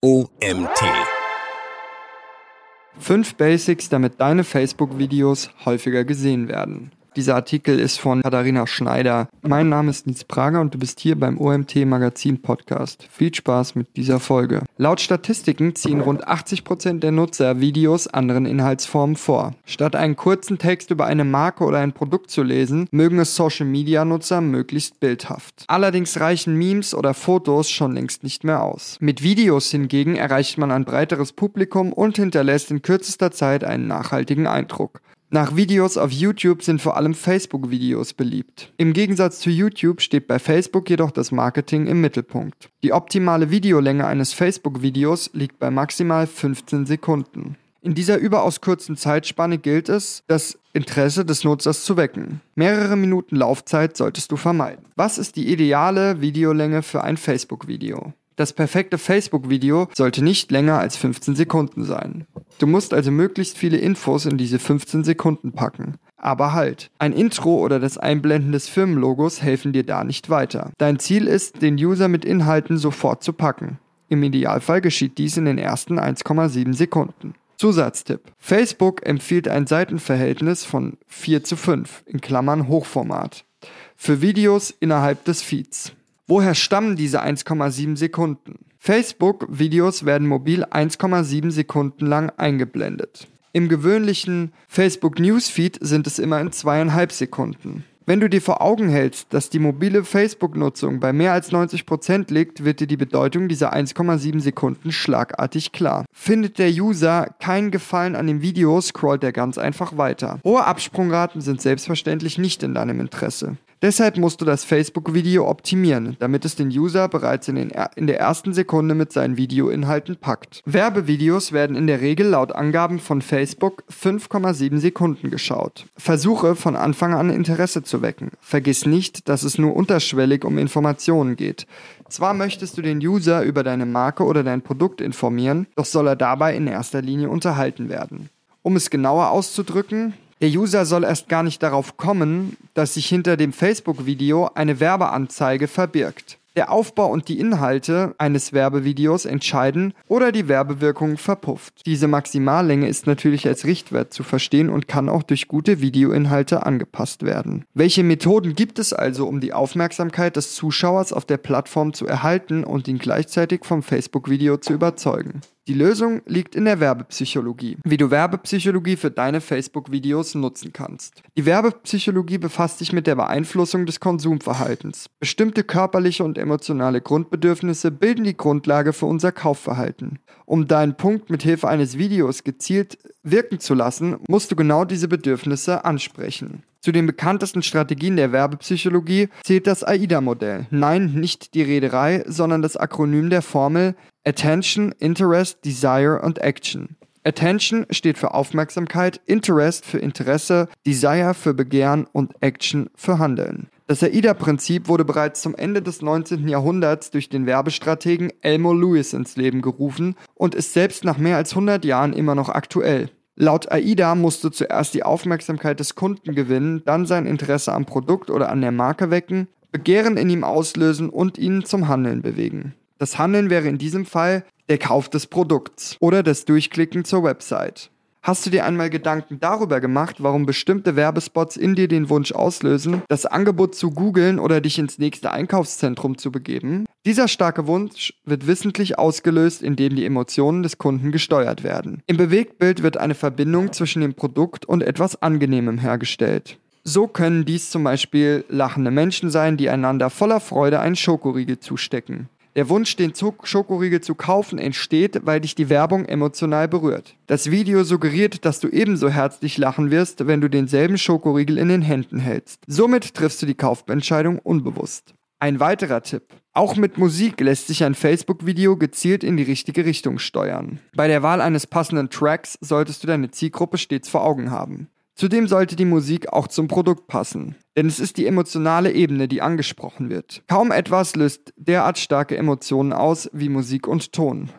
OMT. Fünf Basics, damit deine Facebook-Videos häufiger gesehen werden. Dieser Artikel ist von Katharina Schneider. Mein Name ist Nils Prager und du bist hier beim OMT Magazin Podcast. Viel Spaß mit dieser Folge. Laut Statistiken ziehen rund 80 Prozent der Nutzer Videos anderen Inhaltsformen vor. Statt einen kurzen Text über eine Marke oder ein Produkt zu lesen, mögen es Social Media Nutzer möglichst bildhaft. Allerdings reichen Memes oder Fotos schon längst nicht mehr aus. Mit Videos hingegen erreicht man ein breiteres Publikum und hinterlässt in kürzester Zeit einen nachhaltigen Eindruck. Nach Videos auf YouTube sind vor allem Facebook-Videos beliebt. Im Gegensatz zu YouTube steht bei Facebook jedoch das Marketing im Mittelpunkt. Die optimale Videolänge eines Facebook-Videos liegt bei maximal 15 Sekunden. In dieser überaus kurzen Zeitspanne gilt es, das Interesse des Nutzers zu wecken. Mehrere Minuten Laufzeit solltest du vermeiden. Was ist die ideale Videolänge für ein Facebook-Video? Das perfekte Facebook-Video sollte nicht länger als 15 Sekunden sein. Du musst also möglichst viele Infos in diese 15 Sekunden packen. Aber halt, ein Intro oder das Einblenden des Firmenlogos helfen dir da nicht weiter. Dein Ziel ist, den User mit Inhalten sofort zu packen. Im Idealfall geschieht dies in den ersten 1,7 Sekunden. Zusatztipp. Facebook empfiehlt ein Seitenverhältnis von 4 zu 5, in Klammern Hochformat, für Videos innerhalb des Feeds. Woher stammen diese 1,7 Sekunden? Facebook-Videos werden mobil 1,7 Sekunden lang eingeblendet. Im gewöhnlichen Facebook Newsfeed sind es immer in zweieinhalb Sekunden. Wenn du dir vor Augen hältst, dass die mobile Facebook-Nutzung bei mehr als 90% liegt, wird dir die Bedeutung dieser 1,7 Sekunden schlagartig klar. Findet der User keinen Gefallen an dem Video, scrollt er ganz einfach weiter. Hohe Absprungraten sind selbstverständlich nicht in deinem Interesse. Deshalb musst du das Facebook-Video optimieren, damit es den User bereits in, den, in der ersten Sekunde mit seinen Videoinhalten packt. Werbevideos werden in der Regel laut Angaben von Facebook 5,7 Sekunden geschaut. Versuche von Anfang an Interesse zu wecken. Vergiss nicht, dass es nur unterschwellig um Informationen geht. Zwar möchtest du den User über deine Marke oder dein Produkt informieren, doch soll er dabei in erster Linie unterhalten werden. Um es genauer auszudrücken, der User soll erst gar nicht darauf kommen, dass sich hinter dem Facebook-Video eine Werbeanzeige verbirgt. Der Aufbau und die Inhalte eines Werbevideos entscheiden oder die Werbewirkung verpufft. Diese Maximallänge ist natürlich als Richtwert zu verstehen und kann auch durch gute Videoinhalte angepasst werden. Welche Methoden gibt es also, um die Aufmerksamkeit des Zuschauers auf der Plattform zu erhalten und ihn gleichzeitig vom Facebook-Video zu überzeugen? Die Lösung liegt in der Werbepsychologie, wie du Werbepsychologie für deine Facebook-Videos nutzen kannst. Die Werbepsychologie befasst sich mit der Beeinflussung des Konsumverhaltens. Bestimmte körperliche und emotionale Grundbedürfnisse bilden die Grundlage für unser Kaufverhalten. Um deinen Punkt mit Hilfe eines Videos gezielt wirken zu lassen, musst du genau diese Bedürfnisse ansprechen. Zu den bekanntesten Strategien der Werbepsychologie zählt das AIDA-Modell. Nein, nicht die Reederei, sondern das Akronym der Formel Attention, Interest, Desire und Action. Attention steht für Aufmerksamkeit, Interest für Interesse, Desire für Begehren und Action für Handeln. Das AIDA-Prinzip wurde bereits zum Ende des 19. Jahrhunderts durch den Werbestrategen Elmo Lewis ins Leben gerufen und ist selbst nach mehr als 100 Jahren immer noch aktuell. Laut AIDA musst du zuerst die Aufmerksamkeit des Kunden gewinnen, dann sein Interesse am Produkt oder an der Marke wecken, Begehren in ihm auslösen und ihn zum Handeln bewegen. Das Handeln wäre in diesem Fall der Kauf des Produkts oder das Durchklicken zur Website. Hast du dir einmal Gedanken darüber gemacht, warum bestimmte Werbespots in dir den Wunsch auslösen, das Angebot zu googeln oder dich ins nächste Einkaufszentrum zu begeben? Dieser starke Wunsch wird wissentlich ausgelöst, indem die Emotionen des Kunden gesteuert werden. Im Bewegtbild wird eine Verbindung zwischen dem Produkt und etwas Angenehmem hergestellt. So können dies zum Beispiel lachende Menschen sein, die einander voller Freude einen Schokoriegel zustecken. Der Wunsch, den Schokoriegel zu kaufen, entsteht, weil dich die Werbung emotional berührt. Das Video suggeriert, dass du ebenso herzlich lachen wirst, wenn du denselben Schokoriegel in den Händen hältst. Somit triffst du die Kaufentscheidung unbewusst. Ein weiterer Tipp. Auch mit Musik lässt sich ein Facebook-Video gezielt in die richtige Richtung steuern. Bei der Wahl eines passenden Tracks solltest du deine Zielgruppe stets vor Augen haben. Zudem sollte die Musik auch zum Produkt passen, denn es ist die emotionale Ebene, die angesprochen wird. Kaum etwas löst derart starke Emotionen aus wie Musik und Ton.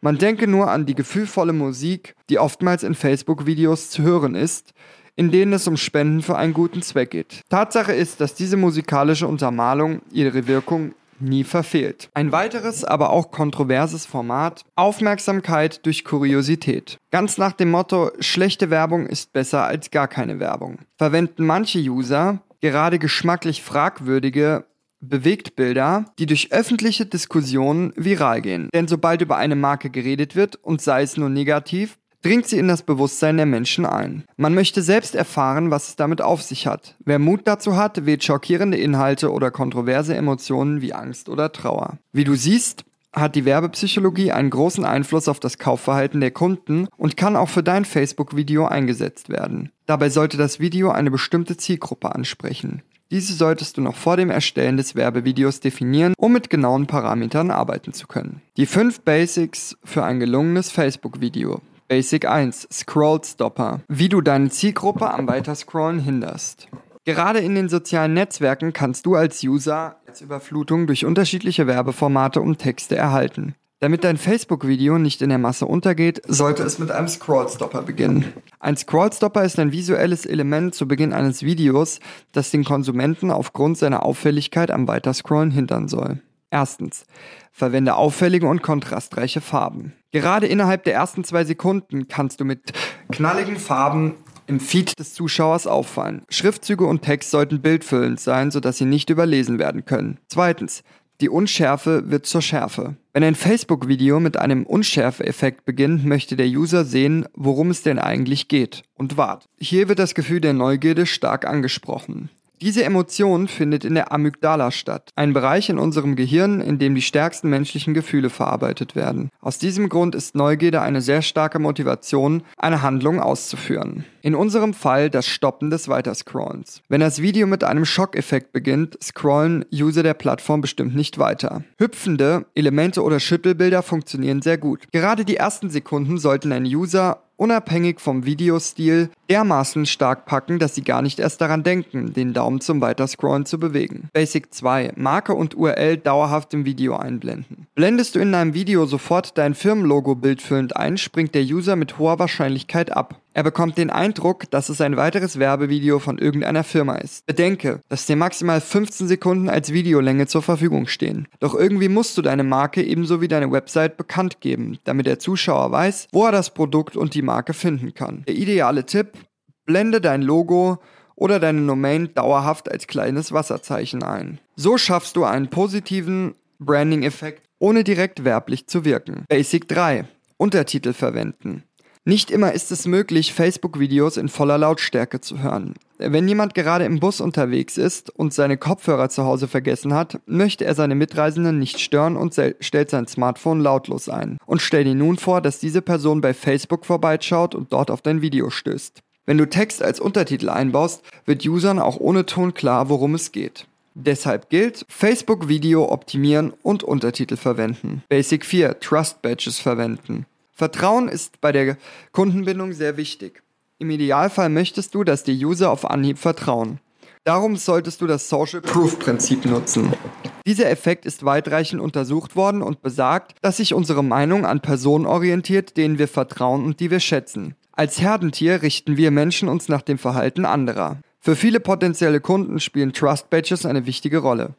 Man denke nur an die gefühlvolle Musik, die oftmals in Facebook-Videos zu hören ist, in denen es um Spenden für einen guten Zweck geht. Tatsache ist, dass diese musikalische Untermalung ihre Wirkung nie verfehlt. Ein weiteres, aber auch kontroverses Format, Aufmerksamkeit durch Kuriosität. Ganz nach dem Motto, schlechte Werbung ist besser als gar keine Werbung. Verwenden manche User gerade geschmacklich fragwürdige Bewegtbilder, die durch öffentliche Diskussionen viral gehen. Denn sobald über eine Marke geredet wird, und sei es nur negativ, dringt sie in das Bewusstsein der Menschen ein. Man möchte selbst erfahren, was es damit auf sich hat. Wer Mut dazu hat, wählt schockierende Inhalte oder kontroverse Emotionen wie Angst oder Trauer. Wie du siehst, hat die Werbepsychologie einen großen Einfluss auf das Kaufverhalten der Kunden und kann auch für dein Facebook-Video eingesetzt werden. Dabei sollte das Video eine bestimmte Zielgruppe ansprechen. Diese solltest du noch vor dem Erstellen des Werbevideos definieren, um mit genauen Parametern arbeiten zu können. Die 5 Basics für ein gelungenes Facebook-Video. Basic 1. Scroll Stopper. Wie du deine Zielgruppe am Weiterscrollen hinderst. Gerade in den sozialen Netzwerken kannst du als User als Überflutung durch unterschiedliche Werbeformate und Texte erhalten. Damit dein Facebook-Video nicht in der Masse untergeht, sollte es mit einem Scrollstopper beginnen. Ein Scrollstopper ist ein visuelles Element zu Beginn eines Videos, das den Konsumenten aufgrund seiner Auffälligkeit am Weiterscrollen hindern soll. Erstens. Verwende auffällige und kontrastreiche Farben. Gerade innerhalb der ersten zwei Sekunden kannst du mit knalligen Farben im Feed des Zuschauers auffallen. Schriftzüge und Text sollten bildfüllend sein, sodass sie nicht überlesen werden können. Zweitens. Die Unschärfe wird zur Schärfe. Wenn ein Facebook-Video mit einem Unschärfe-Effekt beginnt, möchte der User sehen, worum es denn eigentlich geht und wart. Hier wird das Gefühl der Neugierde stark angesprochen. Diese Emotion findet in der Amygdala statt, ein Bereich in unserem Gehirn, in dem die stärksten menschlichen Gefühle verarbeitet werden. Aus diesem Grund ist Neugierde eine sehr starke Motivation, eine Handlung auszuführen. In unserem Fall das Stoppen des Weiterscrollens. Wenn das Video mit einem Schockeffekt beginnt, scrollen User der Plattform bestimmt nicht weiter. Hüpfende Elemente oder Schüttelbilder funktionieren sehr gut. Gerade die ersten Sekunden sollten ein User unabhängig vom Videostil dermaßen stark packen, dass sie gar nicht erst daran denken, den Daumen zum Weiterscrollen zu bewegen. Basic 2. Marke und URL dauerhaft im Video einblenden. Blendest du in deinem Video sofort dein Firmenlogo bildfüllend ein, springt der User mit hoher Wahrscheinlichkeit ab. Er bekommt den Eindruck, dass es ein weiteres Werbevideo von irgendeiner Firma ist. Bedenke, dass dir maximal 15 Sekunden als Videolänge zur Verfügung stehen. Doch irgendwie musst du deine Marke ebenso wie deine Website bekannt geben, damit der Zuschauer weiß, wo er das Produkt und die Marke finden kann. Der ideale Tipp, blende dein Logo oder deine Domain dauerhaft als kleines Wasserzeichen ein. So schaffst du einen positiven Branding-Effekt, ohne direkt werblich zu wirken. Basic 3. Untertitel verwenden. Nicht immer ist es möglich, Facebook-Videos in voller Lautstärke zu hören. Wenn jemand gerade im Bus unterwegs ist und seine Kopfhörer zu Hause vergessen hat, möchte er seine Mitreisenden nicht stören und stellt sein Smartphone lautlos ein. Und stell dir nun vor, dass diese Person bei Facebook vorbeischaut und dort auf dein Video stößt. Wenn du Text als Untertitel einbaust, wird Usern auch ohne Ton klar, worum es geht. Deshalb gilt, Facebook-Video optimieren und Untertitel verwenden. Basic 4, Trust Badges verwenden. Vertrauen ist bei der Kundenbindung sehr wichtig. Im Idealfall möchtest du, dass die User auf Anhieb vertrauen. Darum solltest du das Social Proof Prinzip nutzen. Dieser Effekt ist weitreichend untersucht worden und besagt, dass sich unsere Meinung an Personen orientiert, denen wir vertrauen und die wir schätzen. Als Herdentier richten wir Menschen uns nach dem Verhalten anderer. Für viele potenzielle Kunden spielen Trust Badges eine wichtige Rolle.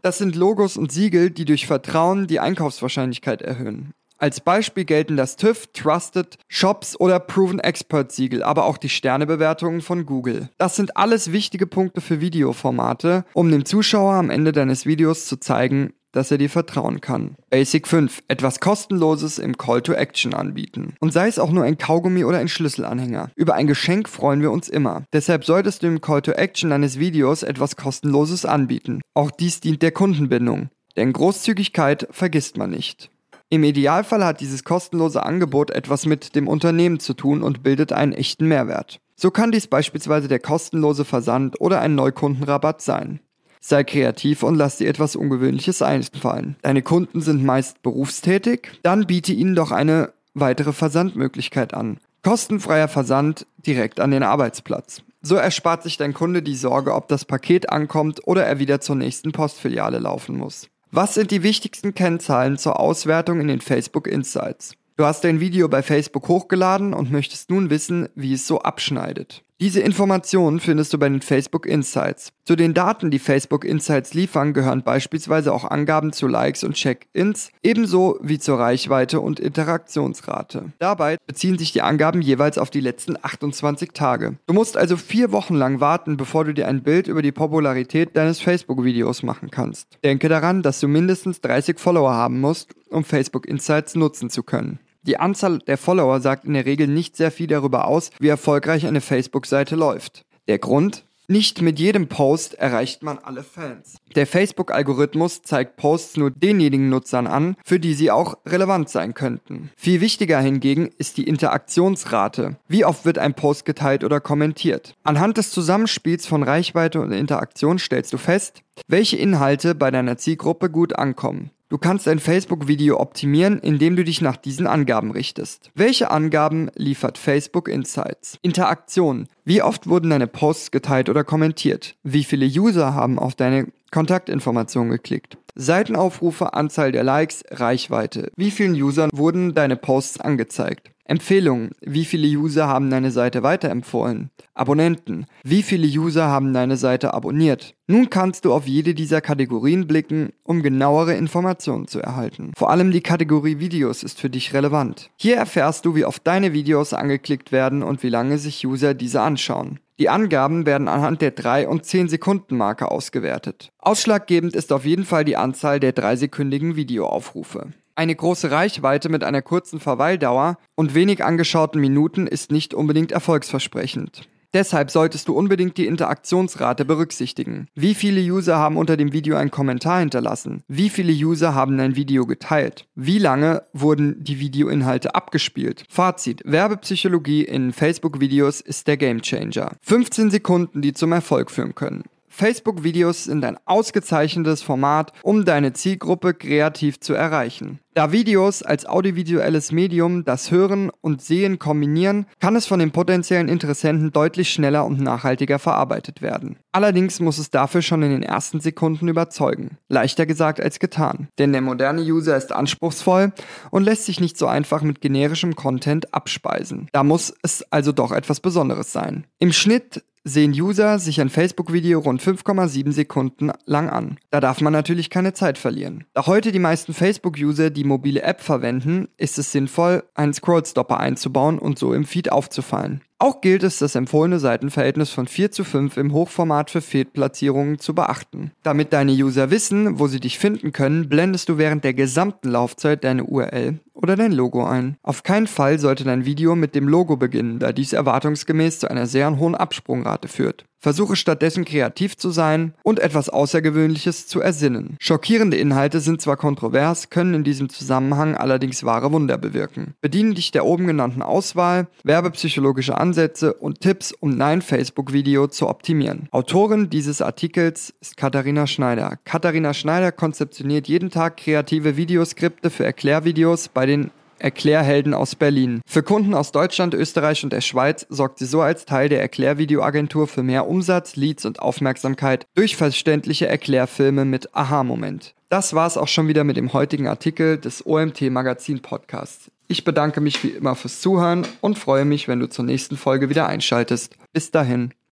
Das sind Logos und Siegel, die durch Vertrauen die Einkaufswahrscheinlichkeit erhöhen. Als Beispiel gelten das TÜV, Trusted Shops oder Proven Expert Siegel, aber auch die Sternebewertungen von Google. Das sind alles wichtige Punkte für Videoformate, um dem Zuschauer am Ende deines Videos zu zeigen, dass er dir vertrauen kann. Basic 5. Etwas kostenloses im Call to Action anbieten. Und sei es auch nur ein Kaugummi oder ein Schlüsselanhänger. Über ein Geschenk freuen wir uns immer. Deshalb solltest du im Call to Action deines Videos etwas kostenloses anbieten. Auch dies dient der Kundenbindung. Denn Großzügigkeit vergisst man nicht. Im Idealfall hat dieses kostenlose Angebot etwas mit dem Unternehmen zu tun und bildet einen echten Mehrwert. So kann dies beispielsweise der kostenlose Versand oder ein Neukundenrabatt sein. Sei kreativ und lass dir etwas Ungewöhnliches einfallen. Deine Kunden sind meist berufstätig, dann biete ihnen doch eine weitere Versandmöglichkeit an. Kostenfreier Versand direkt an den Arbeitsplatz. So erspart sich dein Kunde die Sorge, ob das Paket ankommt oder er wieder zur nächsten Postfiliale laufen muss. Was sind die wichtigsten Kennzahlen zur Auswertung in den Facebook Insights? Du hast dein Video bei Facebook hochgeladen und möchtest nun wissen, wie es so abschneidet. Diese Informationen findest du bei den Facebook Insights. Zu den Daten, die Facebook Insights liefern, gehören beispielsweise auch Angaben zu Likes und Check-ins, ebenso wie zur Reichweite und Interaktionsrate. Dabei beziehen sich die Angaben jeweils auf die letzten 28 Tage. Du musst also vier Wochen lang warten, bevor du dir ein Bild über die Popularität deines Facebook-Videos machen kannst. Denke daran, dass du mindestens 30 Follower haben musst, um Facebook Insights nutzen zu können. Die Anzahl der Follower sagt in der Regel nicht sehr viel darüber aus, wie erfolgreich eine Facebook-Seite läuft. Der Grund? Nicht mit jedem Post erreicht man alle Fans. Der Facebook-Algorithmus zeigt Posts nur denjenigen Nutzern an, für die sie auch relevant sein könnten. Viel wichtiger hingegen ist die Interaktionsrate. Wie oft wird ein Post geteilt oder kommentiert? Anhand des Zusammenspiels von Reichweite und Interaktion stellst du fest, welche Inhalte bei deiner Zielgruppe gut ankommen. Du kannst ein Facebook-Video optimieren, indem du dich nach diesen Angaben richtest. Welche Angaben liefert Facebook Insights? Interaktion. Wie oft wurden deine Posts geteilt oder kommentiert? Wie viele User haben auf deine Kontaktinformationen geklickt? Seitenaufrufe, Anzahl der Likes, Reichweite. Wie vielen Usern wurden deine Posts angezeigt? Empfehlungen. Wie viele User haben deine Seite weiterempfohlen? Abonnenten. Wie viele User haben deine Seite abonniert? Nun kannst du auf jede dieser Kategorien blicken, um genauere Informationen zu erhalten. Vor allem die Kategorie Videos ist für dich relevant. Hier erfährst du, wie oft deine Videos angeklickt werden und wie lange sich User diese anschauen. Die Angaben werden anhand der 3 und 10 Sekunden Marke ausgewertet. Ausschlaggebend ist auf jeden Fall die Anzahl der 3-sekündigen Videoaufrufe. Eine große Reichweite mit einer kurzen Verweildauer und wenig angeschauten Minuten ist nicht unbedingt erfolgsversprechend. Deshalb solltest du unbedingt die Interaktionsrate berücksichtigen. Wie viele User haben unter dem Video einen Kommentar hinterlassen? Wie viele User haben dein Video geteilt? Wie lange wurden die Videoinhalte abgespielt? Fazit. Werbepsychologie in Facebook-Videos ist der Gamechanger. 15 Sekunden, die zum Erfolg führen können. Facebook-Videos sind ein ausgezeichnetes Format, um deine Zielgruppe kreativ zu erreichen. Da Videos als audiovisuelles Medium das Hören und Sehen kombinieren, kann es von den potenziellen Interessenten deutlich schneller und nachhaltiger verarbeitet werden. Allerdings muss es dafür schon in den ersten Sekunden überzeugen. Leichter gesagt als getan. Denn der moderne User ist anspruchsvoll und lässt sich nicht so einfach mit generischem Content abspeisen. Da muss es also doch etwas Besonderes sein. Im Schnitt sehen User sich ein Facebook-Video rund 5,7 Sekunden lang an. Da darf man natürlich keine Zeit verlieren. Da heute die meisten Facebook-User die mobile App verwenden, ist es sinnvoll, einen Scrollstopper einzubauen und so im Feed aufzufallen. Auch gilt es, das empfohlene Seitenverhältnis von 4 zu 5 im Hochformat für Fehlplatzierungen zu beachten. Damit deine User wissen, wo sie dich finden können, blendest du während der gesamten Laufzeit deine URL oder dein Logo ein. Auf keinen Fall sollte dein Video mit dem Logo beginnen, da dies erwartungsgemäß zu einer sehr hohen Absprungrate führt. Versuche stattdessen kreativ zu sein und etwas Außergewöhnliches zu ersinnen. Schockierende Inhalte sind zwar kontrovers, können in diesem Zusammenhang allerdings wahre Wunder bewirken. Bediene dich der oben genannten Auswahl, werbepsychologische Ansätze und Tipps, um dein Facebook-Video zu optimieren. Autorin dieses Artikels ist Katharina Schneider. Katharina Schneider konzeptioniert jeden Tag kreative Videoskripte für Erklärvideos bei den Erklärhelden aus Berlin. Für Kunden aus Deutschland, Österreich und der Schweiz sorgt sie so als Teil der Erklärvideoagentur für mehr Umsatz, Leads und Aufmerksamkeit durch verständliche Erklärfilme mit Aha-Moment. Das war's auch schon wieder mit dem heutigen Artikel des OMT Magazin Podcasts. Ich bedanke mich wie immer fürs Zuhören und freue mich, wenn du zur nächsten Folge wieder einschaltest. Bis dahin.